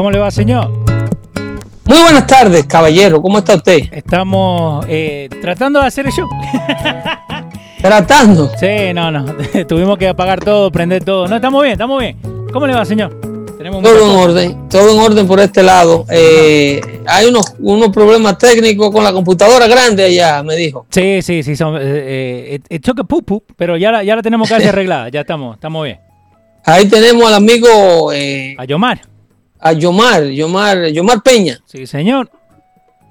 ¿Cómo le va, señor? Muy buenas tardes, caballero. ¿Cómo está usted? Estamos eh, tratando de hacer el show. Tratando. Sí, no, no. Tuvimos que apagar todo, prender todo. No, estamos bien, estamos bien. ¿Cómo le va, señor? Tenemos todo en orden, todo en orden por este lado. Eh, hay unos, unos problemas técnicos con la computadora grande allá, me dijo. Sí, sí, sí. Son, eh, eh, choque pup, pero ya la, ya la tenemos casi arreglada. Ya estamos, estamos bien. Ahí tenemos al amigo. Eh, a Yomar. A Yomar, Yomar, Yomar Peña. Sí, señor.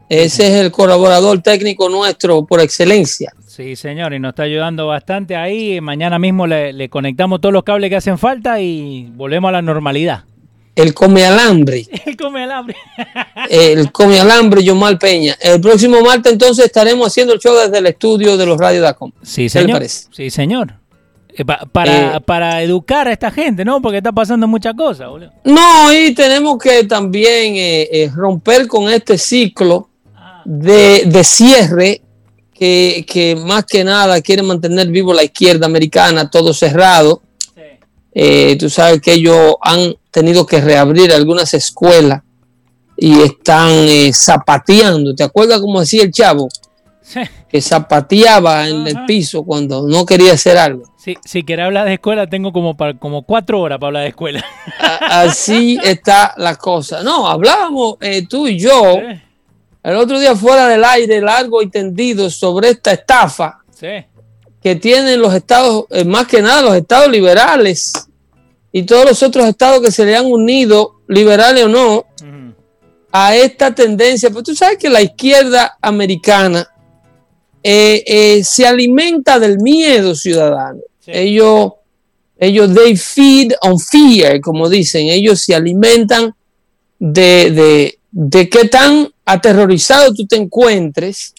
Ese es el colaborador técnico nuestro por excelencia. Sí, señor, y nos está ayudando bastante ahí. Mañana mismo le, conectamos todos los cables que hacen falta y volvemos a la normalidad. El come alambre. El come alambre. el come alambre, Yomar Peña. El próximo martes entonces estaremos haciendo el show desde el estudio de los Radio Dacom. Sí, señor. Sí, señor. Eh, para, eh, para educar a esta gente, ¿no? Porque está pasando muchas cosas, boludo. No, y tenemos que también eh, romper con este ciclo ah. de, cierre que, más que nada quiere mantener vivo la izquierda americana, todo cerrado. tú sabes que ellos han tenido que reabrir algunas escuelas y están zapateando. ¿Te acuerdas cómo decía el chavo? Que zapateaba en el piso cuando no quería hacer algo. Sí, si quiere hablar de escuela, tengo como, para, como cuatro horas para hablar de escuela. Así está la cosa. No, hablábamos eh, tú y yo el otro día fuera del aire, largo y tendido, sobre esta estafa que tienen los estados, eh, más que nada los estados liberales y todos los otros estados que se le han unido, liberales o no, a esta tendencia. Pues tú sabes que la izquierda americana eh, eh, se alimenta del miedo ciudadano. Ellos, ellos, they feed on fear, como dicen. Ellos se alimentan de, de, de qué tan aterrorizado tú te encuentres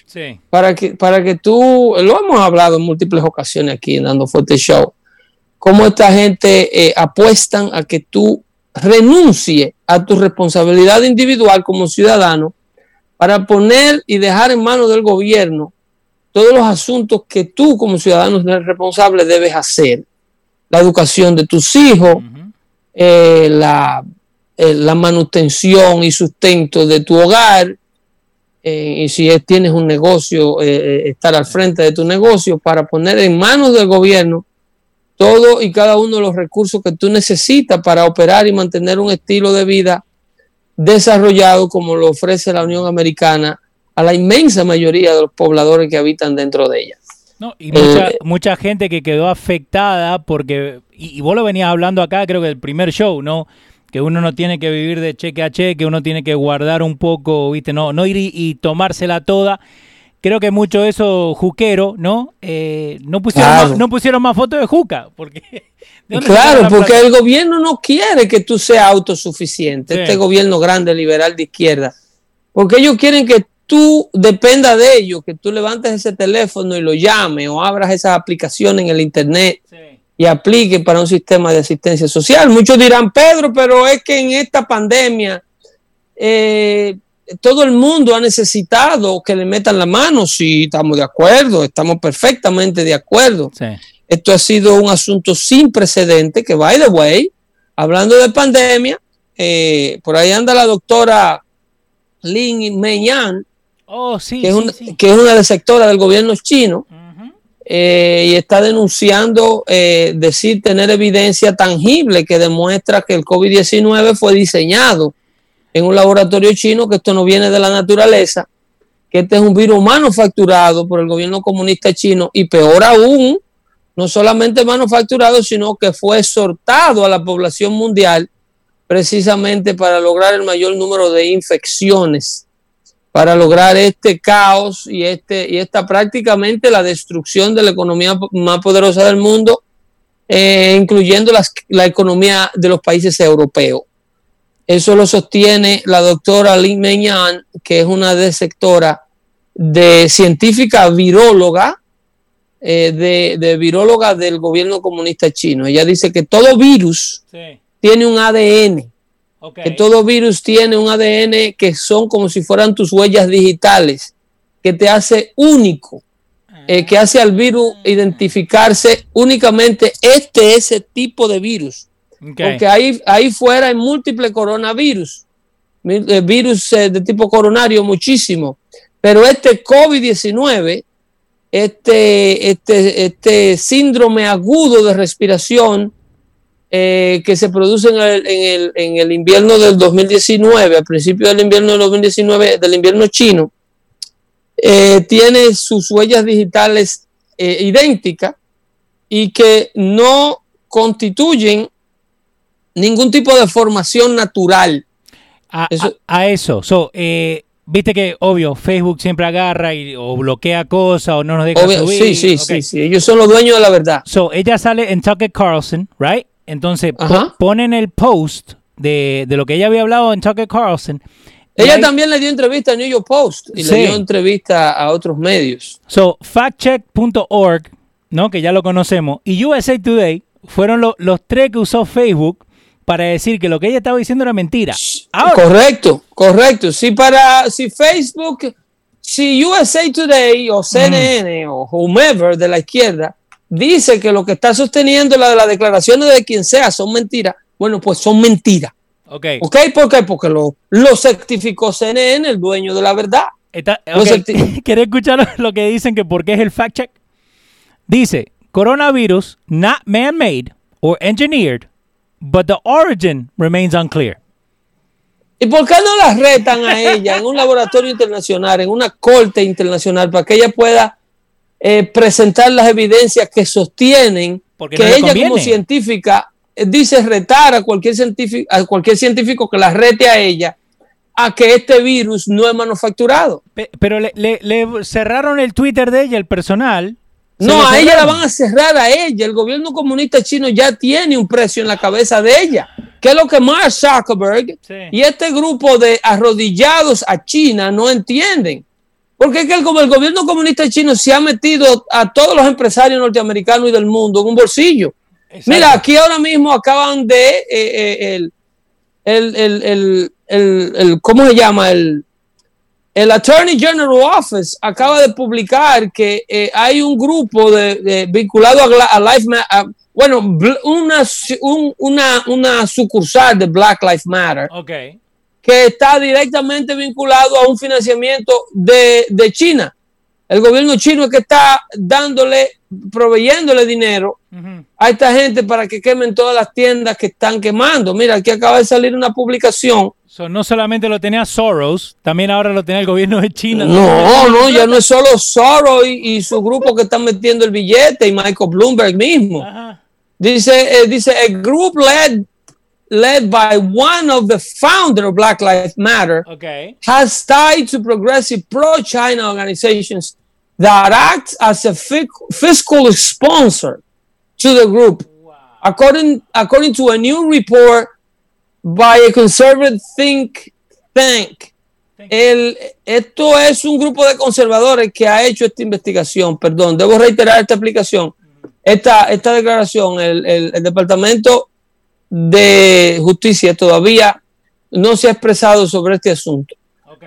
para, que, para que tú, lo hemos hablado en múltiples ocasiones aquí en Dando Fuerte Show, cómo esta gente eh, apuestan a que tú renuncie a tu responsabilidad individual como ciudadano para poner y dejar en manos del gobierno todos los asuntos que tú como ciudadano responsable debes hacer. La educación de tus hijos, eh, la, eh, la, manutención y sustento de tu hogar, eh, y si tienes un negocio, estar al frente de tu negocio para poner en manos del gobierno todo y cada uno de los recursos que tú necesitas para operar y mantener un estilo de vida desarrollado como lo ofrece la Unión Americana a la inmensa mayoría de los pobladores que habitan dentro de ella. No, y mucha, eh, mucha gente que quedó afectada porque, y, vos lo venías hablando acá, creo que el primer show, ¿no? Que uno no tiene que vivir de cheque a cheque, uno tiene que guardar un poco, ¿viste? No, no ir y, tomársela toda. Creo que mucho eso juquero, ¿no? Eh, no, pusieron más, no pusieron más fotos de juca, porque... Claro, porque el gobierno no quiere que tú seas autosuficiente, este gobierno grande, liberal de izquierda, porque ellos quieren que tú dependa de ello, que tú levantes ese teléfono y lo llames o abras esas aplicaciones en el internet y aplique para un sistema de asistencia social. Muchos dirán, Pedro, pero es que en esta pandemia eh, todo el mundo ha necesitado que le metan la mano. Sí, estamos de acuerdo, estamos perfectamente de acuerdo. Esto ha sido un asunto sin precedente que, by the way, hablando de pandemia, eh, por ahí anda la doctora Lin Meiyan, Oh, que, es una, que es una sectora del gobierno chino eh, y está denunciando eh, decir tener evidencia tangible que demuestra que el COVID-19 fue diseñado en un laboratorio chino, que esto no viene de la naturaleza, que este es un virus manufacturado por el gobierno comunista chino y peor aún, no solamente manufacturado, sino que fue exhortado a la población mundial precisamente para lograr el mayor número de infecciones para lograr este caos y, este, y esta prácticamente la destrucción de la economía más poderosa del mundo, eh, incluyendo la economía de los países europeos. Eso lo sostiene la doctora Lin Meiyan, que es una de sectora de científica viróloga, eh, de, de, viróloga del gobierno comunista chino. Ella dice que todo virus tiene un ADN que todo virus tiene un ADN que son como si fueran tus huellas digitales, que te hace único, eh, que hace al virus ah. identificarse únicamente este ese tipo de virus. Porque ahí, ahí fuera hay múltiples coronavirus. eh, virus eh, de tipo coronario muchísimo, pero este COVID-19, este, este, este síndrome agudo de respiración eh, que se produce en el, en, el, en el, invierno del 2019, al principio del invierno del 2019, del invierno chino, tiene sus huellas digitales idénticas y que no constituyen ningún tipo de formación natural. A, eso, so, eh, viste que obvio, Facebook siempre agarra y, o bloquea cosas o no nos deja subir. Sí, sí, sí, sí, ellos son los dueños de la verdad. So, ella sale en Tucker Carlson, right? Entonces ponen el post de, lo que ella había hablado en Tucker Carlson. Ella también le dio entrevista a New York Post y le dio entrevista a otros medios. So, factcheck.org, ¿no? Que ya lo conocemos, y USA Today fueron los tres que usó Facebook para decir que lo que ella estaba diciendo era mentira. correcto, correcto. Si para si Facebook, si USA Today o CNN o whomever de la izquierda dice que lo que está sosteniendo la de las declaraciones de quien sea son mentiras, bueno, pues son mentiras. Ok. ¿Ok? ¿Por qué? Porque lo, lo certificó CNN, el dueño de la verdad. ¿Quieres escuchar lo que dicen que por qué es el fact check? Dice, coronavirus not man-made or engineered but the origin remains unclear. ¿Y por qué no la retan a ella en un laboratorio internacional, en una corte internacional, para que ella pueda eh, presentar las evidencias que sostienen que ella como científica eh, dice retar a cualquier, científico, a cualquier científico que la rete a ella a que este virus no es manufacturado? Pero le, le cerraron el Twitter de ella, el personal, no, a ella la van a cerrar a ella. El gobierno comunista chino ya tiene un precio en la cabeza de ella. Que es lo que Mark Zuckerberg y este grupo de arrodillados a China no entienden. Porque es que el, el gobierno comunista chino se ha metido a todos los empresarios norteamericanos y del mundo en un bolsillo. Mira, aquí ahora mismo acaban de eh, eh, el, el, el, el, ¿cómo se llama? El, el Attorney General Office acaba de publicar que eh, hay un grupo de, vinculado a, Life Matter, bueno, una, una, una, sucursal de Black Lives Matter, que está directamente vinculado a un financiamiento de, de China. El gobierno chino es que está dándole, proveyéndole dinero a esta gente para que quemen todas las tiendas que están quemando. Mira, aquí acaba de salir una publicación no solamente lo tenía Soros, también ahora lo tenía el gobierno de China. No, no, ya no es solo Soros y, su grupo que están metiendo el billete y Michael Bloomberg mismo. Dice, eh, dice, a group led led by one of the founder of Black Lives Matter okay. has tied to progressive pro-China organizations that act as a fiscal sponsor to the group. According, according to a new report by a conservative think tank. El, esto es un grupo de conservadores que ha hecho esta investigación. Perdón, debo reiterar esta aplicación, esta, esta declaración. El, el, Departamento de Justicia todavía no se ha expresado sobre este asunto.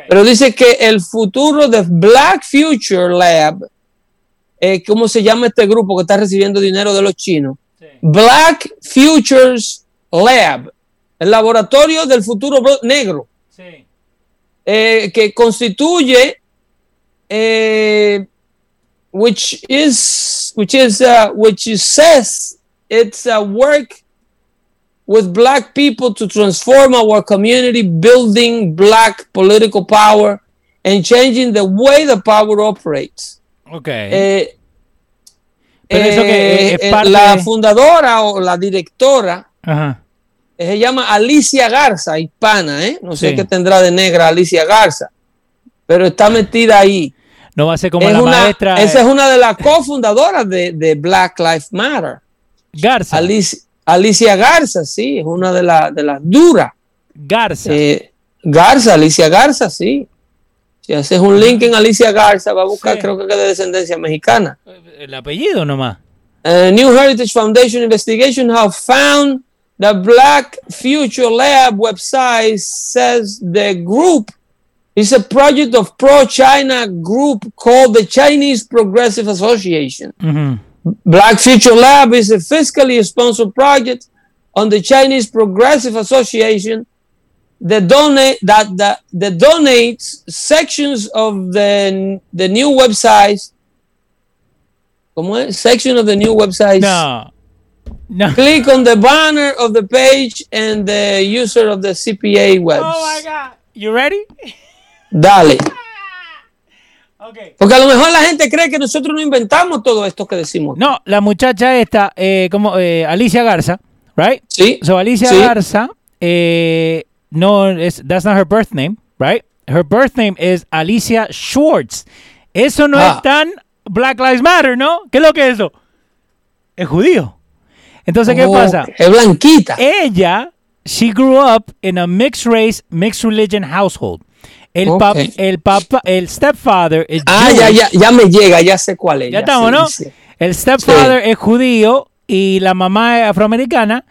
Pero dice que el futuro de Black Future Lab, eh, ¿cómo se llama este grupo que está recibiendo dinero de los chinos? Black Futures Lab el laboratorio del futuro negro, eh, que constituye, eh, which is, which is, uh, which says it's a work with black people to transform our community, building black political power and changing the way the power operates. Okay. Eh, la fundadora o la directora se llama Alicia Garza, hispana, ¿eh? No sé qué tendrá de negra Alicia Garza, pero está metida ahí. No va a ser como la maestra. Esa es una de las cofundadoras de, Black Lives Matter. Garza. Alicia, Garza, sí, es una de, de las duras. Garza. Eh, Garza, Alicia Garza, sí. Si haces un link en Alicia Garza, va a buscar, creo que es de descendencia mexicana. El apellido nomás. Uh, New Heritage Foundation Investigation have found The Black Future Lab website says the group is a project of pro-China group called the Chinese Progressive Association. Black Future Lab is a fiscally sponsored project on the Chinese Progressive Association the donate that the, the donates sections of the the new websites. ¿Cómo es? Section of the new websites. No. No. Click on the banner of the page and the user of the CPA webs. Oh my God. You ready? Dale. Okay. Porque a lo mejor la gente cree que nosotros no inventamos todo esto que decimos. No, la muchacha esta, eh, como eh, Alicia Garza, right? Sí. So Alicia Sí. Garza, eh, no, es, that's not her birth name, right? Her birth name is Alicia Schwartz. Eso no Ah. es tan Black Lives Matter, ¿no? ¿Qué es lo que es eso? Es judío. Entonces, ¿qué Oh, pasa? Es blanquita. Ella, she grew up in a mixed race, mixed religion household. El, pap- Ok. el papá, el stepfather es ah, ya, Jewish. ya, ya me llega, ya sé cuál es. Ya estamos, sí, ¿no? El stepfather es judío y la mamá es afroamericana.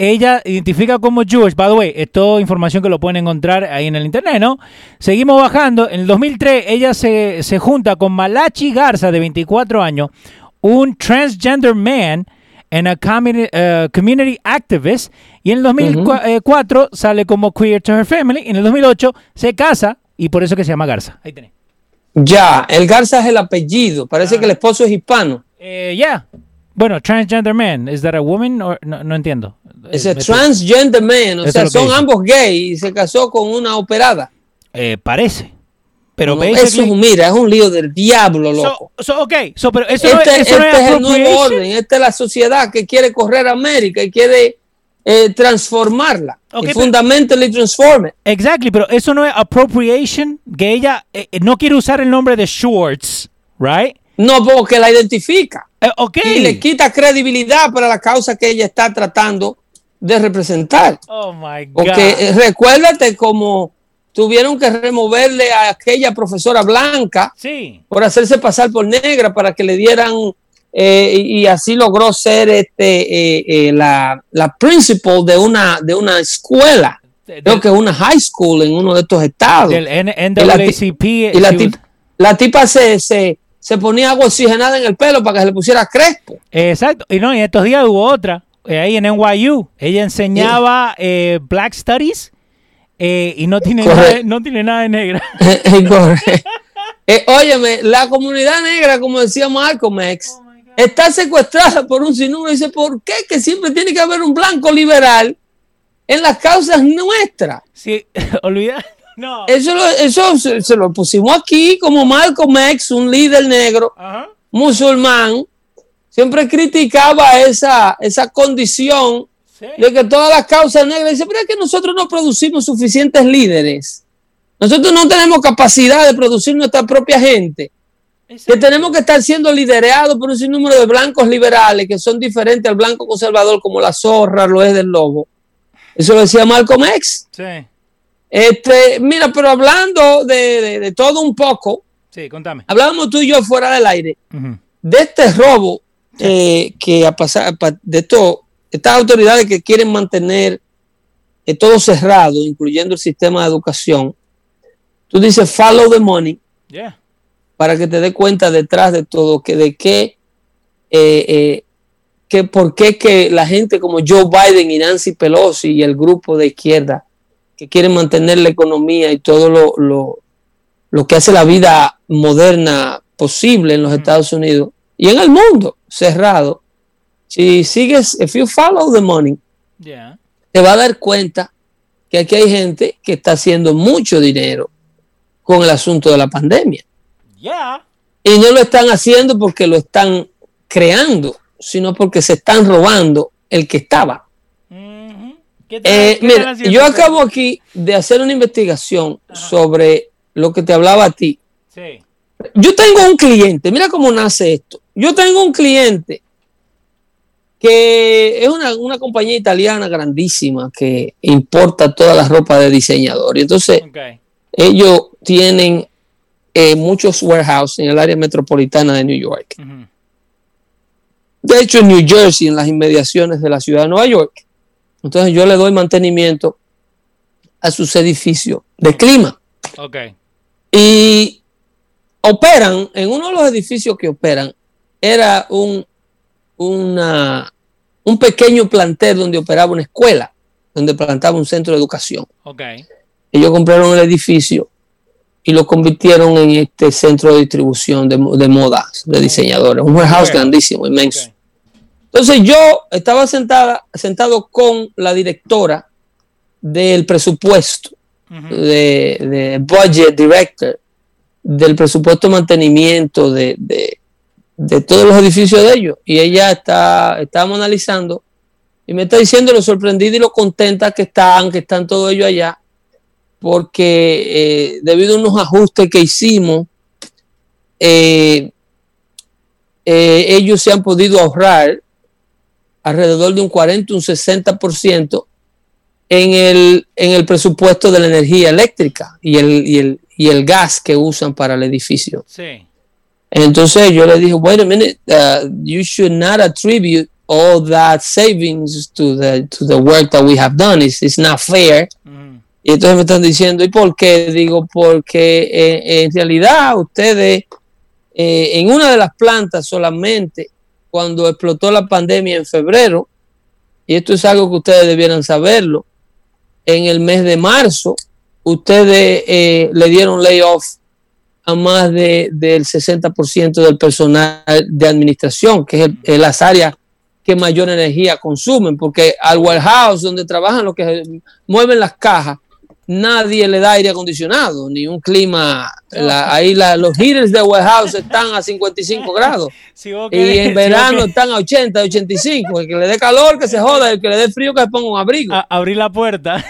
Ella identifica como Jewish. By the way, es toda información que lo pueden encontrar ahí en el internet, ¿no? Seguimos bajando. En el 2003, ella se, se junta con Malachi Garza, de 24 años, un transgender man and a community, uh, community activist. Y en el 2004 sale como Queer to Her Family. En el 2008 se casa y por eso que se llama Garza. Ahí tenés. Ya, el Garza es el apellido. Parece Ah. que el esposo es hispano. Eh, yeah. Bueno, transgender man. ¿Is that a woman? or- no, no entiendo. Es Eh, a transgender man, o sea, es son dice. ambos gay y se casó con una operada. eh, parece. Pero No, basically- eso es, un- mira, es un lío del diablo, So, loco. so, ok, so, pero eso no este es, eso no este es es el nuevo orden, esta es la sociedad que quiere correr a América y quiere eh, transformarla. Ok, y pero- fundamentally transform it. Exactly, pero eso no es appropriation, que ella eh, eh, no quiere usar el nombre de Schwartz, right? No, porque la identifica Eh, ok. y le quita credibilidad para la causa que ella está tratando de representar. Oh my God. Porque eh, recuérdate como tuvieron que removerle a aquella profesora blanca sí. por hacerse pasar por negra para que le dieran eh, y así logró ser este eh, eh, la, la principal de una de una escuela De- creo que una high school en uno de estos estados Del NAACP. y la, she tip- was- la tipa se, se, se ponía agua oxigenada en el pelo para que se le pusiera crespo Exacto. Y no, y estos días hubo otra, eh, ahí en NYU. Ella enseñaba eh, Black Studies eh, y no tiene, Correcto. nada, de- no tiene nada de negra. Correcto. Eh, óyeme, la comunidad negra, como decía Malcolm X, está secuestrada por un sinnúmero. Dice, ¿por qué? Que siempre tiene que haber un blanco liberal en las causas nuestras. Sí, olvida. No. Eso, lo- eso se, se lo pusimos aquí como Malcolm X, un líder negro Ajá. musulmán, siempre criticaba esa, esa condición. De que todas las causas negras, dice, pero es que nosotros no producimos suficientes líderes. Nosotros no tenemos capacidad de producir nuestra propia gente. Que tenemos que estar siendo liderados por un sinnúmero de blancos liberales que son diferentes al blanco conservador, como la zorra lo es del lobo. Eso lo decía Malcolm X. Sí. Este, mira, pero hablando de, de- de todo un poco, Sí, contame. hablábamos tú y yo fuera del aire de este robo eh, que ha pasado, pa- de esto, estas autoridades que quieren mantener eh, todo cerrado, incluyendo el sistema de educación. Tú dices follow the money Yeah. para que te des cuenta detrás de todo que de qué, eh, eh, que por qué que la gente como Joe Biden y Nancy Pelosi y el grupo de izquierda que quieren mantener la economía y todo lo, lo, lo que hace la vida moderna posible en los Estados Unidos y en el mundo cerrado. Si sigues, if you follow the money, Yeah. te va a dar cuenta que aquí hay gente que está haciendo mucho dinero con el asunto de la pandemia. Yeah. Y no lo están haciendo porque lo están creando, sino porque se están robando el que estaba. Ujú. ¿Qué tal- Eh, qué mira, yo acabo aquí de hacer una investigación sobre lo que te hablaba a ti. Sí. Yo tengo un cliente, mira cómo nace esto. Yo tengo un cliente que es una, una compañía italiana grandísima que importa toda la ropa de diseñador. Y entonces ellos tienen eh, muchos warehouses en el área metropolitana de New York. De hecho, en New Jersey, en las inmediaciones de la ciudad de Nueva York. Entonces yo le doy mantenimiento a sus edificios de clima. Y operan, en uno de los edificios que operan, era un, una, un pequeño plantel donde operaba una escuela. donde plantaba un centro de educación. Okay. Ellos compraron el edificio y lo convirtieron en este centro de distribución de, de modas, de diseñadores. Un warehouse grandísimo, inmenso. Entonces yo estaba sentada, sentado con la directora del presupuesto, de, budget director, del presupuesto de mantenimiento de, de, todos los edificios de ellos. Y ella está, estábamos analizando y me está diciendo lo sorprendida y lo contenta que están, que están todos ellos allá, porque eh, debido a unos ajustes que hicimos, eh, eh, ellos se han podido ahorrar alrededor de un 40, un 60% en el, en el presupuesto de la energía eléctrica y el, y el, y el gas que usan para el edificio. Sí. Entonces yo le dije, wait a minute, uh, you should not attribute all that savings to the, to the work that we have done. It's, it's not fair. Mm. Y entonces me están diciendo, ¿y por qué? Digo, porque eh, en realidad ustedes, eh, en una de las plantas solamente, cuando explotó la pandemia en febrero, y esto es algo que ustedes debieran saberlo, en el mes de marzo, ustedes eh, le dieron layoff a más de, del 60% del personal de administración, que es, las áreas que mayor energía consumen, porque al warehouse donde trabajan los que mueven las cajas, nadie le da aire acondicionado, ni un clima. ahí los heaters de warehouse están a 55 grados. y en verano están a 80, 85. El que le dé calor, que se joda. El que le dé frío, que se ponga un abrigo. abrir la puerta.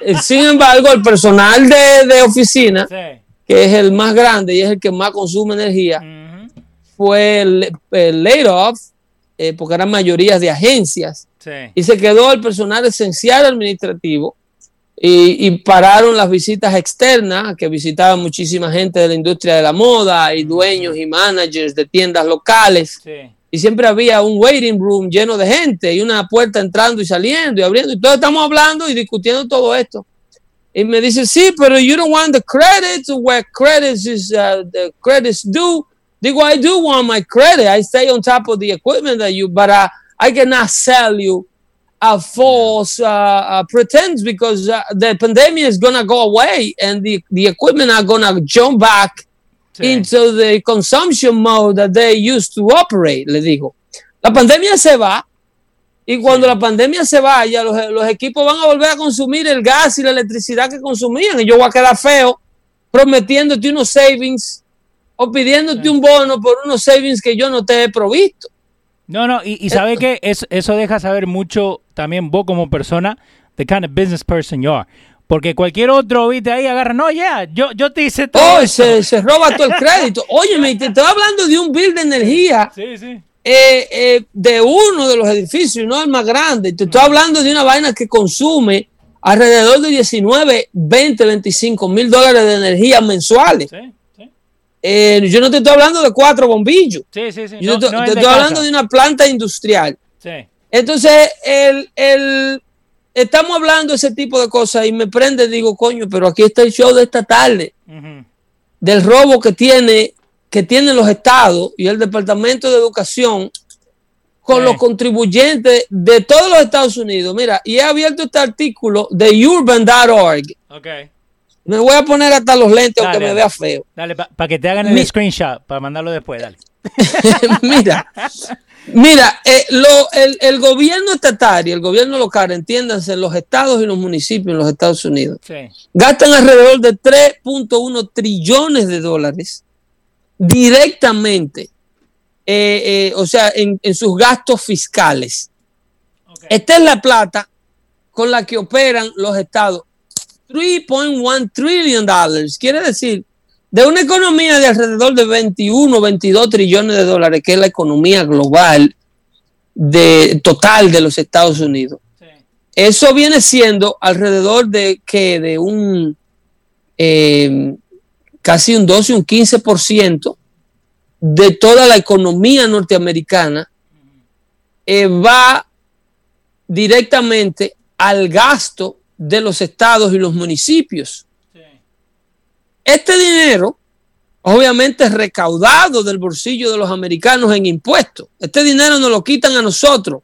Eh, sin embargo, el personal de, oficina, que es el más grande y es el que más consume energía, fue el, laid off, eh, porque eran mayorías de agencias. Y se quedó el personal esencial administrativo y, pararon las visitas externas, que visitaban muchísima gente de la industria de la moda y dueños y managers de tiendas locales. Y siempre había un waiting room lleno de gente y una puerta entrando y saliendo y abriendo. Y todos estamos hablando y discutiendo todo esto. Y me dice, sí, pero you don't want the credits where credits is uh, the credits due. Digo, I do want my credit. I stay on top of the equipment that you, but uh, I cannot sell you a false uh, uh, pretense because uh, the pandemic is going to go away and the, the equipment are going to jump back into the consumption mode that they used to operate, le digo. La pandemia se va y cuando sí. la pandemia se vaya, los, los, equipos van a volver a consumir el gas y la electricidad que consumían y yo voy a quedar feo prometiéndote unos savings o pidiéndote sí. un bono por unos savings que yo no te he provisto. No, no, y, y sabe que eso, eso deja saber mucho también vos como persona, the kind of business person you are. Porque cualquier otro, viste, ahí agarra, no, ya, yeah, yo, yo te hice todo. Oh, se, se, roba todo el crédito. Óyeme, te estoy hablando de un bill de energía. Sí, sí. Eh, eh, de uno de los edificios, no el más grande. Te estoy hablando de una vaina que consume alrededor de 19, 20, 25 mil dólares de energía mensuales. Sí. Eh, yo no te estoy hablando de cuatro bombillos. Sí, sí, sí. Yo no, te, no te es de estoy hablando casa. de una planta industrial. Sí. Entonces, el, el, estamos hablando de ese tipo de cosas y me prende, digo, coño, pero aquí está el show de esta tarde, Uh -huh. del robo que tiene, que tienen los estados y el Departamento de Educación con Sí. los contribuyentes de todos los Estados Unidos. Mira, y he abierto este artículo de urban.org. Ok. Me voy a poner hasta los lentes Dale, aunque me vea feo. Dale, para que te hagan el Mi- screenshot, para mandarlo después, dale. mira, mira, eh, lo- el, el gobierno estatal y el gobierno local, entiéndanse, los estados y los municipios en los Estados Unidos, Sí. gastan alrededor de 3.1 trillones de dólares directamente, eh, eh, o sea, en, en sus gastos fiscales. Esta es la plata con la que operan los estados. 3.1 trillion dollars. Quiere decir, de una economía de alrededor de 21, 22 trillones de dólares, que es la economía global de, total de los Estados Unidos. Sí. Eso viene siendo alrededor de que de un eh, casi un 12, un 15% de toda la economía norteamericana eh, va directamente al gasto de los estados y los municipios. Sí. Este dinero, obviamente, es recaudado del bolsillo de los americanos en impuestos. Este dinero nos lo quitan a nosotros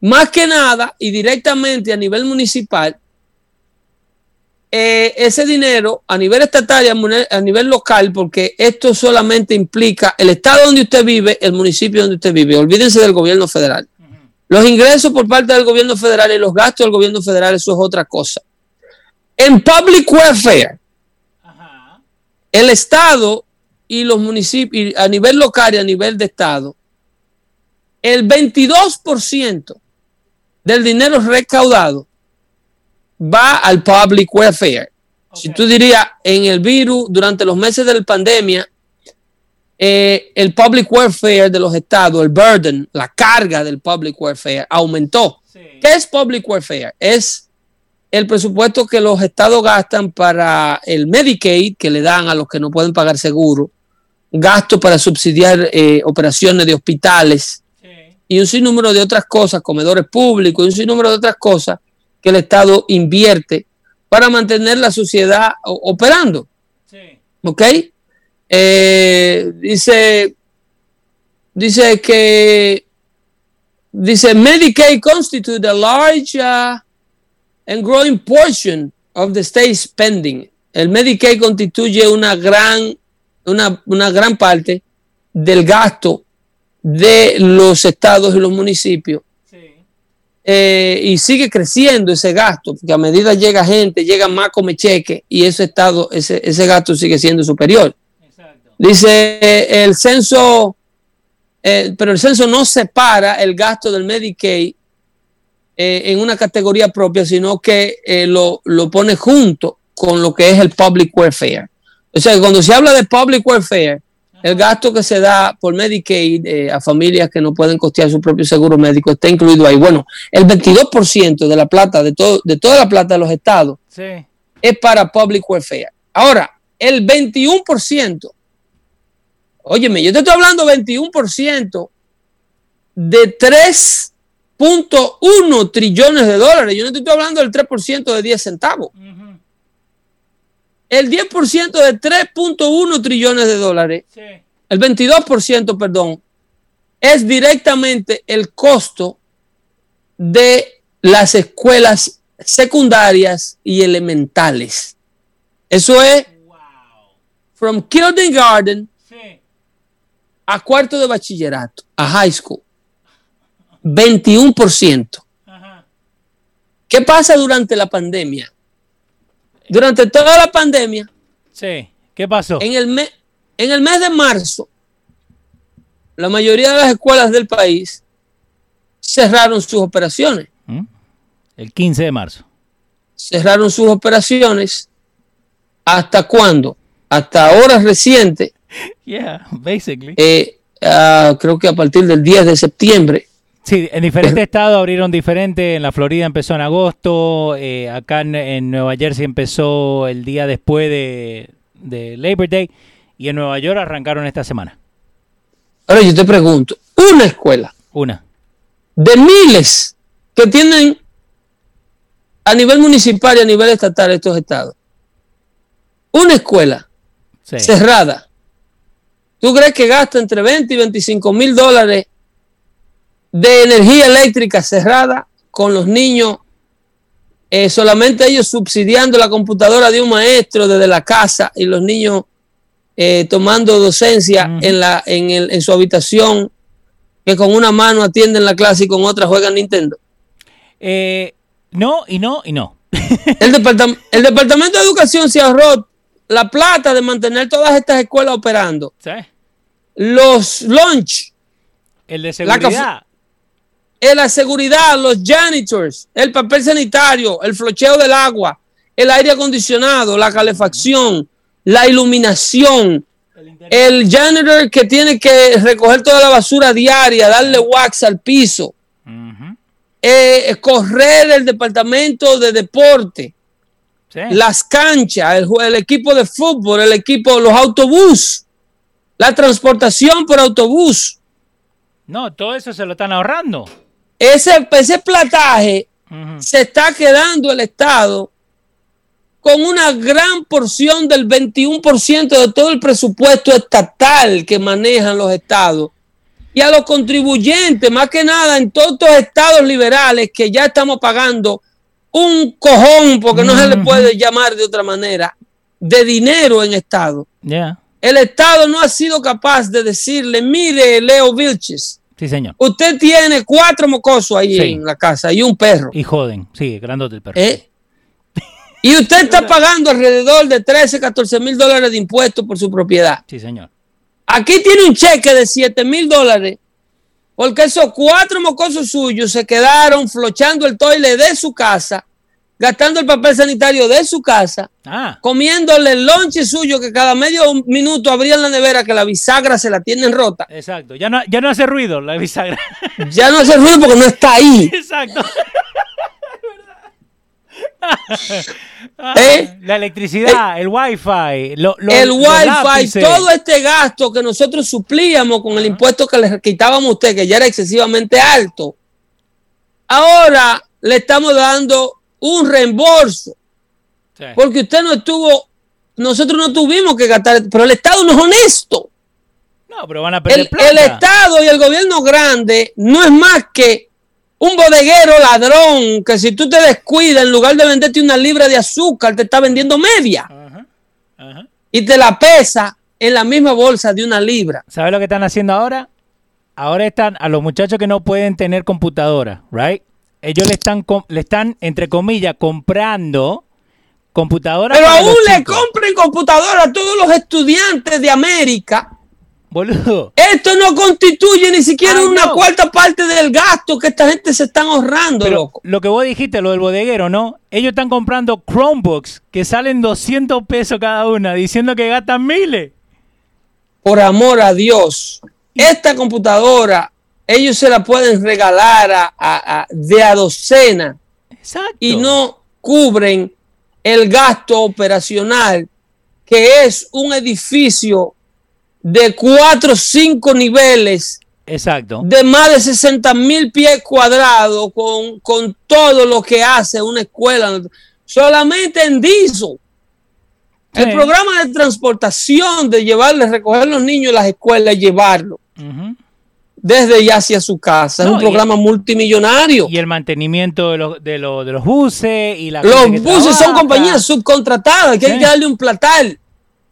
más que nada y directamente a nivel municipal, eh, ese dinero a nivel estatal y a nivel local, porque esto solamente implica el estado donde usted vive, el municipio donde usted vive. Olvídense del gobierno federal. Los ingresos por parte del gobierno federal y los gastos del gobierno federal, eso es otra cosa. En public welfare, el estado y los municipios, a nivel local y a nivel de estado, el 22% del dinero recaudado va al public welfare. Si tú dirías, en el virus, durante los meses de la pandemia, eh, el public welfare de los estados, el burden, la carga del public welfare aumentó. ¿Qué es public welfare? Es el presupuesto que los estados gastan para el Medicaid que le dan a los que no pueden pagar seguro, gasto para subsidiar eh, operaciones de hospitales y un sinnúmero de otras cosas, comedores públicos y un sinnúmero de otras cosas que el Estado invierte para mantener la sociedad operando. ¿Ok? Eh, dice, dice que dice Medicaid constitute a large uh, and growing portion of the state spending. El Medicaid constituye una gran, una, una gran parte del gasto de los estados y los municipios eh, y sigue creciendo ese gasto, porque a medida llega gente, llega más come cheque y ese estado, ese, ese gasto sigue siendo superior. Dice el censo, eh, pero el censo no separa el gasto del Medicaid eh, en una categoría propia, sino que lo, lo pone junto con lo que es el public welfare. O sea, cuando se habla de public welfare, el gasto que se da por Medicaid eh, a familias que no pueden costear su propio seguro médico está incluido ahí. Bueno, el 22% de la plata, de, todo, de toda la plata de los estados, es para public welfare. Ahora, el 21%, óyeme, yo te estoy hablando 21% de 3.1 trillones de dólares. Yo no te estoy hablando del 3% de 10 centavos. El 10% de 3.1 trillones de dólares, el 22%, perdón, es directamente el costo de las escuelas secundarias y elementales. Eso es from kindergarten a cuarto de bachillerato, a high school. 21%. ¿Qué pasa durante la pandemia? Durante toda la pandemia. Sí. ¿Qué pasó? En el, mes, en el mes de marzo, la mayoría de las escuelas del país cerraron sus operaciones. ¿Mm? El 15 de marzo. Cerraron sus operaciones. ¿Hasta cuándo? Hasta horas recientes. Yeah, basically. Eh, ah, creo que a partir del 10 de septiembre Sí, en diferentes estados abrieron diferente. En la Florida empezó en agosto, eh, acá en, Nueva Jersey empezó el día después de, Labor Day y en Nueva York arrancaron esta semana. Ahora yo te pregunto, una escuela. Una. De miles que tienen a nivel municipal y a nivel estatal estos estados. Una escuela cerrada. ¿Tú crees que gasta entre 20 y 25 mil dólares de energía eléctrica cerrada con los niños, eh, solamente ellos subsidiando la computadora de un maestro desde la casa y los niños eh, tomando docencia en, la, en, el, en su habitación, que con una mano atienden la clase y con otra juegan Nintendo. Eh, no, y no, y no. el, el Departamento de Educación se ahorró la plata de mantener todas estas escuelas operando. Los lunch. El de seguridad la seguridad, los janitors, el papel sanitario, el flocheo del agua, el aire acondicionado, la calefacción, la iluminación, el janitor que tiene que recoger toda la basura diaria, darle wax al piso, eh, correr el departamento de deporte, las canchas, el, el, equipo de fútbol, el equipo, los autobús, la transportación por autobús. No, todo eso se lo están ahorrando ese, ese plataje se está quedando el Estado con una gran porción del 21% de todo el presupuesto estatal que manejan los estados. y a los contribuyentes, más que nada en todos estos estados liberales que ya estamos pagando un cojón, porque no se le puede llamar de otra manera, de dinero en Estado. El Estado no ha sido capaz de decirle, mire, Leo Vilches. Sí, señor. Usted tiene cuatro mocosos ahí en la casa y un perro. Y joden, sí, grandote el perro. ¿Eh? Y usted está pagando alrededor de 13, 14 mil dólares de impuestos por su propiedad. Sí, señor. Aquí tiene un cheque de 7 mil dólares porque esos cuatro mocosos suyos se quedaron flochando el toile de su casa gastando el papel sanitario de su casa, ah. comiéndole el lonche suyo que cada medio minuto abrían la nevera que la bisagra se la tienen rota. Exacto, ya no, ya no hace ruido la bisagra. Ya no hace ruido porque no está ahí. Exacto. ¿Eh? La electricidad, eh, el wifi, lo, el wifi, todo este gasto que nosotros suplíamos con el impuesto que le quitábamos a usted, que ya era excesivamente alto, ahora le estamos dando un reembolso. Porque usted no estuvo, nosotros no tuvimos que gastar, pero el Estado no es honesto. No, pero van a perder el, el Estado y el gobierno grande no es más que un bodeguero ladrón que si tú te descuidas, en lugar de venderte una libra de azúcar, te está vendiendo media. Y te la pesa en la misma bolsa de una libra. ¿Sabes lo que están haciendo ahora? Ahora están a los muchachos que no pueden tener computadora, right? Ellos le están, le están, entre comillas, comprando computadoras. Pero aún le compren computadoras a todos los estudiantes de América. Boludo. Esto no constituye ni siquiera una cuarta parte del gasto que esta gente se están ahorrando, loco. Lo que vos dijiste, lo del bodeguero, ¿no? Ellos están comprando Chromebooks que salen 200 pesos cada una, diciendo que gastan miles. Por amor a Dios, esta computadora ellos se la pueden regalar a, de a docena y no cubren el gasto operacional, que es un edificio de cuatro o cinco niveles. Exacto. De más de 60 mil pies cuadrados con, con, todo lo que hace una escuela. Solamente en diesel. El programa de transportación, de llevarles, recoger a los niños a las escuelas y llevarlos desde ya hacia su casa. es un programa multimillonario. Y el mantenimiento de los, de los, de los buses y la Los buses son compañías subcontratadas que hay que darle un platal.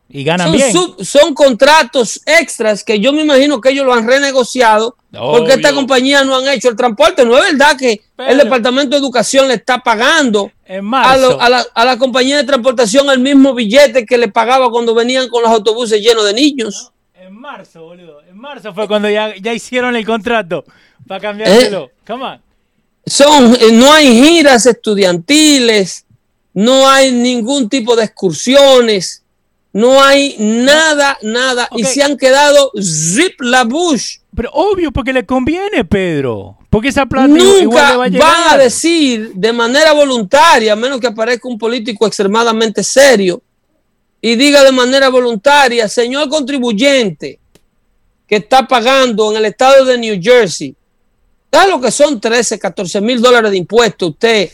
Y ganan son bien. son contratos extras que yo me imagino que ellos lo han renegociado porque esta compañía no han hecho el transporte. No es verdad que el Departamento de Educación le está pagando a, la, a, la, compañía de transportación el mismo billete que le pagaba cuando venían con los autobuses llenos de niños. En marzo, boludo. En marzo fue cuando ya, ya hicieron el contrato para cambiárselo. ¿Eh? Son, eh, no hay giras estudiantiles, no hay ningún tipo de excursiones, no hay nada, nada. Y se han quedado zip la bush. Pero obvio, porque le conviene, Pedro. Porque esa plata nunca va a van a decir de manera voluntaria, a menos que aparezca un político extremadamente serio, y diga de manera voluntaria, señor contribuyente que está pagando en el estado de New Jersey, ¿sabe lo que son 13, 14 mil dólares de impuestos? Usted,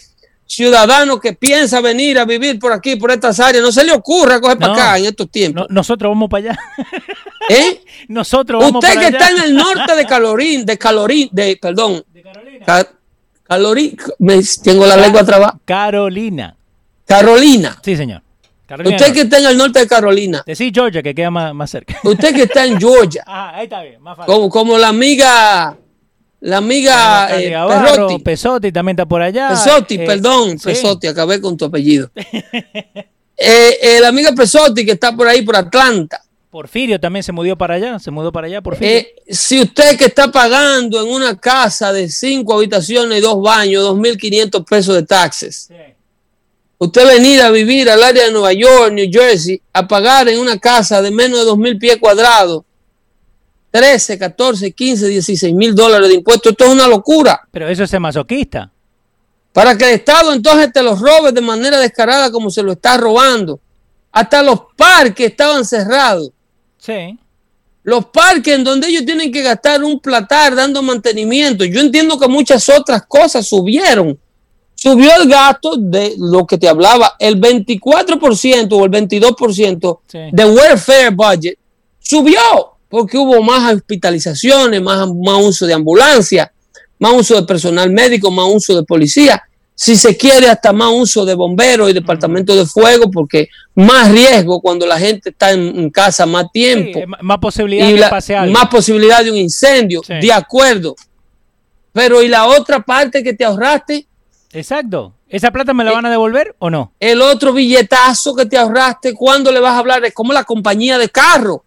ciudadano que piensa venir a vivir por aquí, por estas áreas, no se le ocurra coger para acá en estos tiempos. nosotros vamos para allá. ¿Eh? Nosotros vamos Usted que está en el norte de Calorín, de Calorín, de, perdón. De Carolina. Calorín, tengo la lengua trabada. Carolina. Carolina. Sí, señor. Usted que está en el norte de Carolina. Sí, Georgia, que queda más, cerca. Usted que está en Georgia. ah, ahí está bien, más fácil. Como, como la amiga, la amiga eh, Pesotti. Pesotti también está por allá. Pesotti, eh, perdón, Pesotti, acabé con tu apellido. Eh, la amiga Pesotti que está por ahí, por Atlanta. Porfirio también se mudó para allá, se mudó para allá, Porfirio. si usted que está pagando en una casa de cinco habitaciones y dos baños, 2.500 pesos de taxes. Sí usted venir a vivir al área de Nueva York, New Jersey, a pagar en una casa de menos de 2 mil pies cuadrados 13, 14, 15, 16 mil dólares de impuestos. Esto es una locura. Pero eso es masoquista. Para que el Estado entonces te los robe de manera descarada como se lo está robando. Hasta los parques estaban cerrados. Sí. Los parques en donde ellos tienen que gastar un platar dando mantenimiento. Yo entiendo que muchas otras cosas subieron subió el gasto de lo que te hablaba, el 24% o el 22% de welfare budget subió. porque hubo más hospitalizaciones, más, más uso de ambulancia, más uso de personal médico, más uso de policía. Si se quiere, hasta más uso de bomberos y departamento de fuego, porque más riesgo cuando la gente está en, casa más tiempo. más posibilidad de pase algo. Más posibilidad de un incendio, de acuerdo. Pero ¿y la otra parte que te ahorraste? Exacto. ¿Esa plata me la eh, van a devolver o no? El otro billetazo que te ahorraste, ¿cuándo le vas a hablar? Es como la compañía de carro.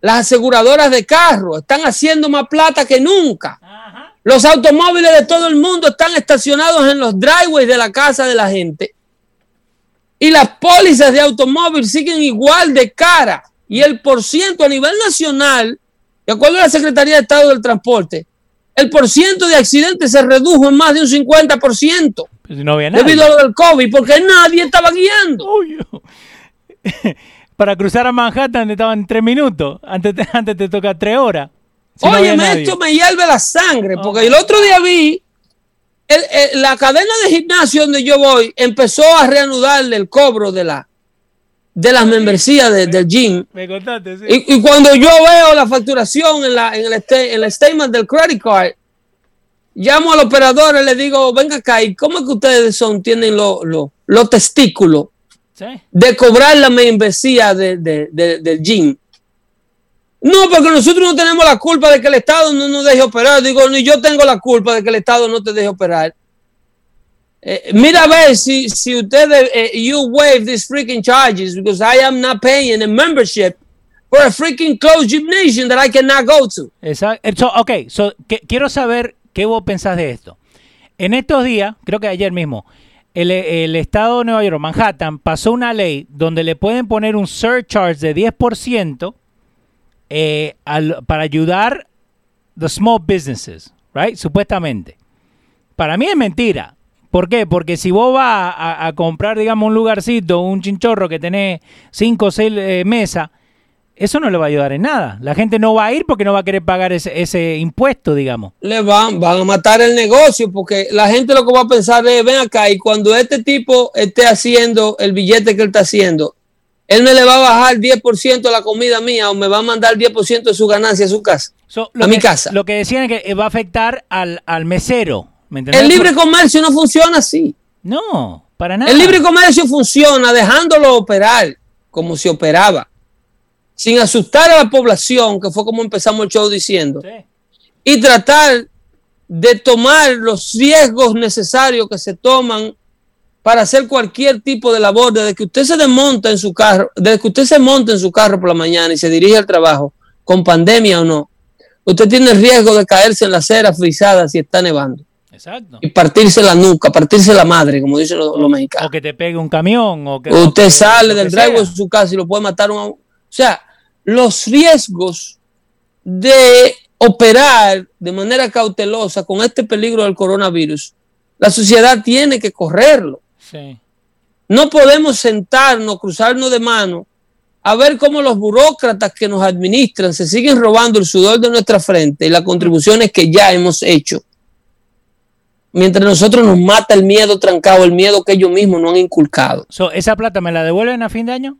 Las aseguradoras de carro están haciendo más plata que nunca. Los automóviles de todo el mundo están estacionados en los driveways de la casa de la gente. Y las pólizas de automóvil siguen igual de cara. Y el porciento a nivel nacional, de acuerdo a la Secretaría de Estado del Transporte, el porciento de accidentes se redujo en más de un 50%. Pues no había debido a lo del COVID, porque nadie estaba guiando. Para cruzar a Manhattan estaban tres minutos, antes te, antes te toca tres horas. Oye, esto me hierve la sangre, porque el otro día vi la cadena de gimnasio donde yo voy empezó a reanudarle el cobro de la de las membresías del gym. Me contaste, sí. y, cuando yo veo la facturación en, la, en, el, en el statement del credit card, llamo al operador y le digo, venga acá, ¿y cómo es que ustedes son, tienen los testículos de cobrar la membresía de, del gym? No, porque nosotros no tenemos la culpa de que el Estado no nos deje operar. Digo, ni yo tengo la culpa de que el Estado no te deje operar. Eh, mira a ver si, si ustedes, eh, you waive these freaking charges because I am not paying a membership for a freaking closed gymnasium that I cannot go to. Exacto. ok, so, quiero saber qué vos pensás de esto. En estos días, creo que ayer mismo, el, el, estado de Nueva York, Manhattan, pasó una ley donde le pueden poner un surcharge de 10% eh, para ayudar the small businesses, right? Supuestamente. Para mí es mentira. ¿Por qué? Porque si vos vas a, comprar, digamos, un lugarcito, un chinchorro que tenés cinco o seis eh, mesas, eso no le va a ayudar en nada. La gente no va a ir porque no va a querer pagar ese, impuesto, digamos. Le van, van a matar el negocio porque la gente lo que va a pensar es, ven acá, y cuando este tipo esté haciendo el billete que él está haciendo, él me le va a bajar 10% a la comida mía o me va a mandar 10% de su ganancia a su casa, a mi casa. Lo que decían es que va a afectar al, al mesero el libre comercio no funciona así. No, para nada. El libre comercio funciona dejándolo operar como se operaba, sin asustar a la población, que fue como empezamos el show diciendo, y tratar de tomar los riesgos necesarios que se toman para hacer cualquier tipo de labor, desde que usted se desmonta en su carro, desde que usted se monta en su carro por la mañana y se dirige al trabajo, con pandemia o no, usted tiene el riesgo de caerse en la acera frisada si está nevando. Y partirse la nuca, partirse la madre, como dicen los, mexicanos. O que te pegue un camión. O que, Usted sale del dragón de su casa y lo puede matar. Un, o sea, los riesgos de operar de manera cautelosa con este peligro del coronavirus, la sociedad tiene que correrlo. No podemos sentarnos, cruzarnos de mano, a ver cómo los burócratas que nos administran se siguen robando el sudor de nuestra frente y las contribuciones que ya hemos hecho mientras nosotros nos mata el miedo trancado, el miedo que ellos mismos no han inculcado. ¿Esa plata me la devuelven a fin de año?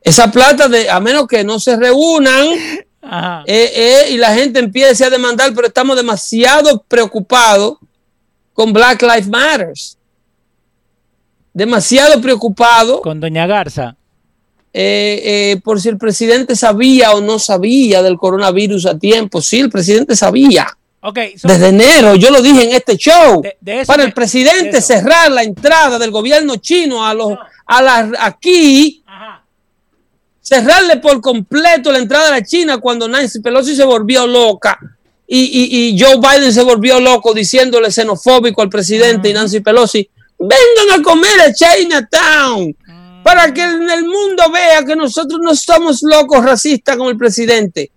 Esa plata, de, a menos que no se reúnan eh, eh, y la gente empiece a demandar, pero estamos demasiado preocupados con Black Lives Matters. Demasiado preocupados. Con Doña Garza. Eh, por si el presidente sabía o no sabía del coronavirus a tiempo. Sí, el presidente sabía. Desde enero, yo lo dije en este show, para el presidente cerrar la entrada del gobierno chino a los a la, aquí, cerrarle por completo la entrada a la China cuando Nancy Pelosi se volvió loca y, Joe Biden se volvió loco diciéndole xenofóbico al presidente y Nancy Pelosi, vengan a comer a Chinatown mm. para que en el mundo vea que nosotros no somos locos racistas como el presidente.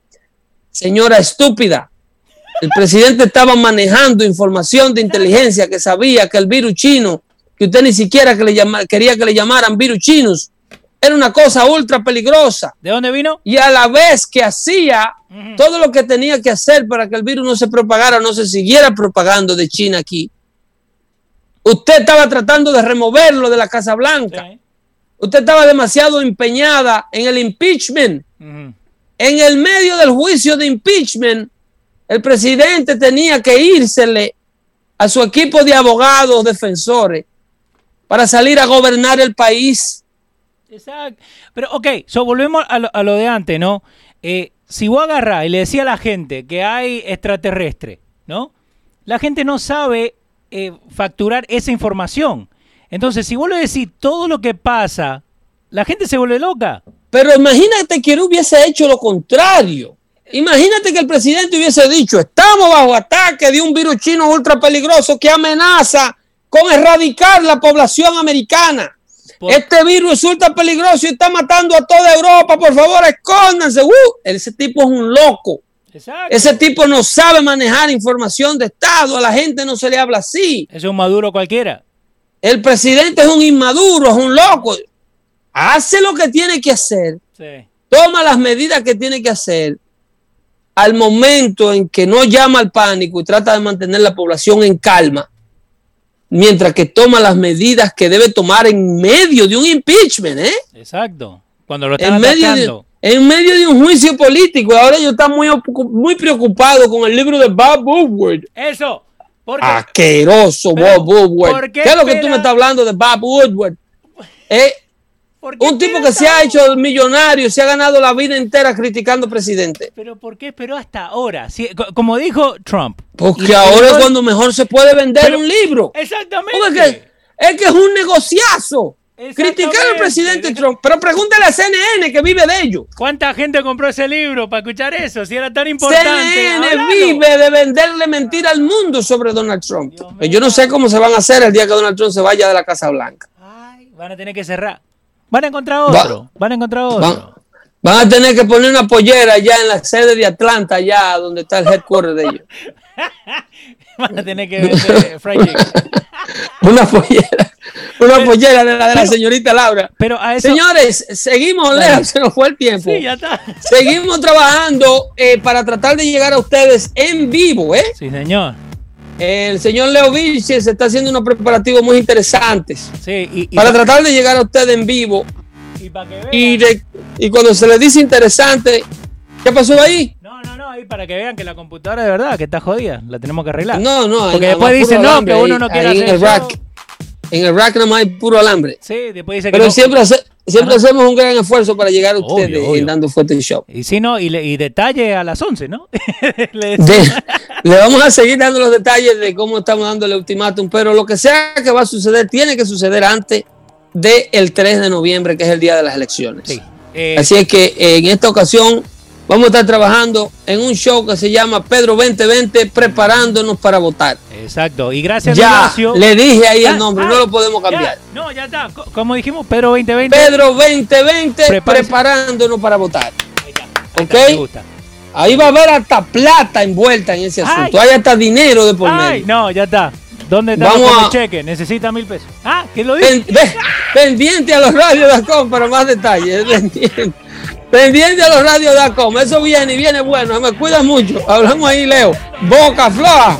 Señora estúpida, el presidente estaba manejando información de inteligencia que sabía que el virus chino, que usted ni siquiera que le quería que le llamaran virus chinos, era una cosa ultra peligrosa. ¿De dónde vino? Y a la vez que hacía todo lo que tenía que hacer para que el virus no se propagara, no se siguiera propagando de China aquí. Usted estaba tratando de removerlo de la Casa Blanca. Usted estaba demasiado empeñada en el impeachment en el medio del juicio de impeachment, el presidente tenía que írsele a su equipo de abogados defensores para salir a gobernar el país. Exacto. Pero, ok, so volvemos a lo, de antes, ¿no? Eh, si vos agarrás y le decía a la gente que hay extraterrestre, ¿no? La gente no sabe eh, facturar esa información. Entonces, si vos le decís todo lo que pasa, la gente se vuelve loca. Pero imagínate que él hubiese hecho lo contrario. Imagínate que el presidente hubiese dicho, estamos bajo ataque de un virus chino ultra peligroso que amenaza con erradicar la población americana. Este virus es ultra peligroso y está matando a toda Europa. Por favor, escóndanse. Uh, ese tipo es un loco. Ese tipo no sabe manejar información de Estado. A la gente no se le habla así. Es un maduro cualquiera. El presidente es un inmaduro, es un loco. Hace lo que tiene que hacer. Toma las medidas que tiene que hacer al momento en que no llama al pánico y trata de mantener la población en calma mientras que toma las medidas que debe tomar en medio de un impeachment, ¿eh? Exacto. Cuando lo están en medio, de, en medio de un juicio político. Ahora ellos están muy, muy preocupados con el libro de Bob Woodward. Eso. Asqueroso Bob Woodward. ¿Qué, es lo que tú me estás hablando de Bob Woodward? Eh, un tipo que se ha hecho millonario, se ha ganado la vida entera criticando presidente. Pero ¿por qué esperó hasta ahora? como dijo Trump. Porque ahora es cuando mejor se puede vender un libro. Exactamente. es que es un negociazo. Criticar al presidente Trump. Pero pregúntale a CNN que vive de ello. ¿Cuánta gente compró ese libro para escuchar eso? Si era tan importante. CNN vive de venderle mentira al mundo sobre Donald Trump. Yo no sé cómo se van a hacer el día que Donald Trump se vaya de la Casa Blanca. Ay, van a tener que cerrar. Van a encontrar otro. van a encontrar otro. Van, a tener que poner una pollera allá en la sede de Atlanta, allá donde está el headquarter de ellos. van a tener que vender fried una pollera. Una pollera de la, de la señorita Laura. Pero Señores, seguimos, Lea, se nos fue el tiempo. Sí, ya está. Seguimos trabajando eh, para tratar de llegar a ustedes en vivo, ¿eh? Sí, señor. El señor Leo Vilches está haciendo unos preparativos muy interesantes sí, para tratar de llegar a usted en vivo. Y, y, cuando se le dice interesante, ¿qué pasó ahí? No, no, no, ahí para que vean que la computadora de verdad que está jodida, la tenemos que arreglar. No, no, porque después dicen no, que uno no quiere hacer. En el rack, en el rack nomás hay puro alambre. Sí, después dice que Pero siempre hace, Siempre hacemos un gran esfuerzo para llegar a ustedes dando fuerte show. Y si no, y, y detalle a las 11, ¿no? le, vamos a seguir dando los detalles de cómo estamos dando el ultimátum, pero lo que sea que va a suceder, tiene que suceder antes del 3 de noviembre, que es el día de las elecciones. Eh, Así es que en esta ocasión vamos a estar trabajando en un show que se llama Pedro 2020, preparándonos para votar. Exacto, y gracias ya, le dije ahí el nombre, no lo podemos cambiar. no, ya está, como dijimos, Pedro 2020. Pedro 2020, preparándonos para votar. Ahí, ¿Ok? Ahí va a haber hasta plata envuelta en ese asunto. Hay hasta dinero de por medio. No, ya está. ¿Dónde está el cheque? Necesita mil pesos. Ah, ¿qué lo dice? pendiente a los radios de para más detalles. Pendiente. Pendiente a los radios de Acom. Eso viene y viene bueno. Me cuidas mucho. Hablamos ahí, Leo. Boca floja.